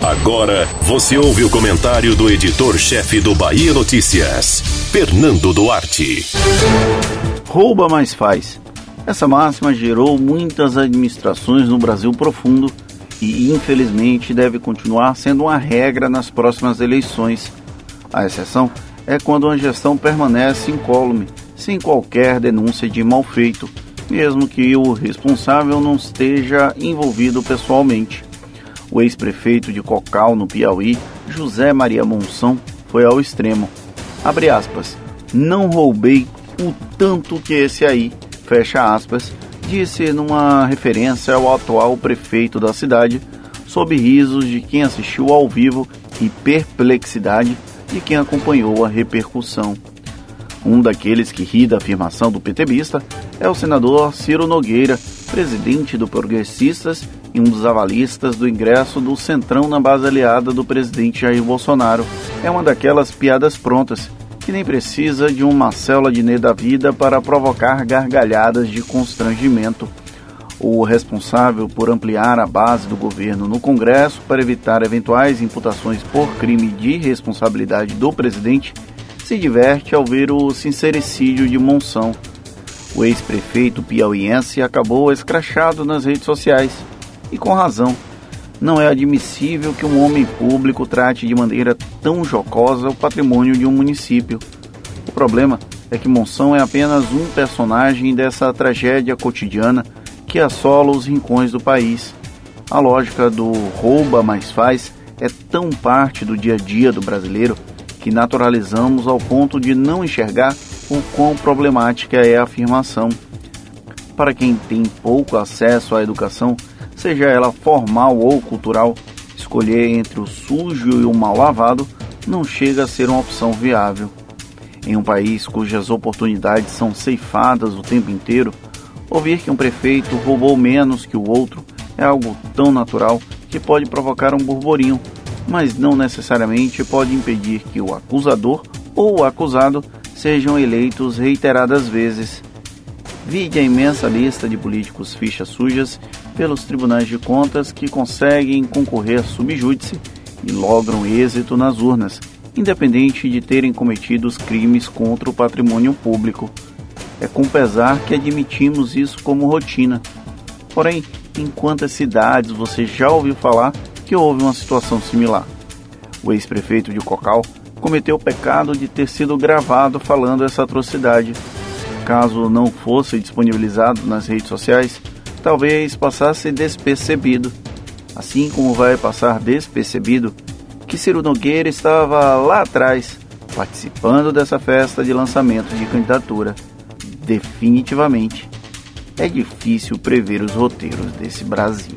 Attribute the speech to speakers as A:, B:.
A: Agora você ouve o comentário do editor-chefe do Bahia Notícias, Fernando Duarte.
B: Rouba mais faz. Essa máxima gerou muitas administrações no Brasil profundo e, infelizmente, deve continuar sendo uma regra nas próximas eleições. A exceção é quando uma gestão permanece incólume, sem qualquer denúncia de mal feito, mesmo que o responsável não esteja envolvido pessoalmente. O ex-prefeito de Cocal, no Piauí, José Maria Monção, foi ao extremo. Abre aspas. Não roubei o tanto que esse aí, fecha aspas, disse numa referência ao atual prefeito da cidade, sob risos de quem assistiu ao vivo e perplexidade de quem acompanhou a repercussão. Um daqueles que ri da afirmação do PTBista é o senador Ciro Nogueira, presidente do Progressistas e um dos avalistas do ingresso do Centrão na base aliada do presidente Jair Bolsonaro. É uma daquelas piadas prontas que nem precisa de uma célula de da vida para provocar gargalhadas de constrangimento. O responsável por ampliar a base do governo no Congresso para evitar eventuais imputações por crime de responsabilidade do presidente se diverte ao ver o sincericídio de Monção. O ex-prefeito piauiense acabou escrachado nas redes sociais, e com razão. Não é admissível que um homem público trate de maneira tão jocosa o patrimônio de um município. O problema é que Monção é apenas um personagem dessa tragédia cotidiana que assola os rincões do país. A lógica do rouba mais faz é tão parte do dia a dia do brasileiro que naturalizamos ao ponto de não enxergar o quão problemática é a afirmação. Para quem tem pouco acesso à educação, seja ela formal ou cultural, escolher entre o sujo e o mal lavado não chega a ser uma opção viável. Em um país cujas oportunidades são ceifadas o tempo inteiro, ouvir que um prefeito roubou menos que o outro é algo tão natural que pode provocar um burburinho mas não necessariamente pode impedir que o acusador ou o acusado sejam eleitos reiteradas vezes. Vide a imensa lista de políticos fichas sujas pelos tribunais de contas que conseguem concorrer subjúdice e logram êxito nas urnas, independente de terem cometido os crimes contra o patrimônio público. É com pesar que admitimos isso como rotina. Porém, em quantas cidades você já ouviu falar que houve uma situação similar. O ex-prefeito de Cocal cometeu o pecado de ter sido gravado falando essa atrocidade. Caso não fosse disponibilizado nas redes sociais, talvez passasse despercebido. Assim como vai passar despercebido que Ciro Nogueira estava lá atrás, participando dessa festa de lançamento de candidatura. Definitivamente, é difícil prever os roteiros desse Brasil.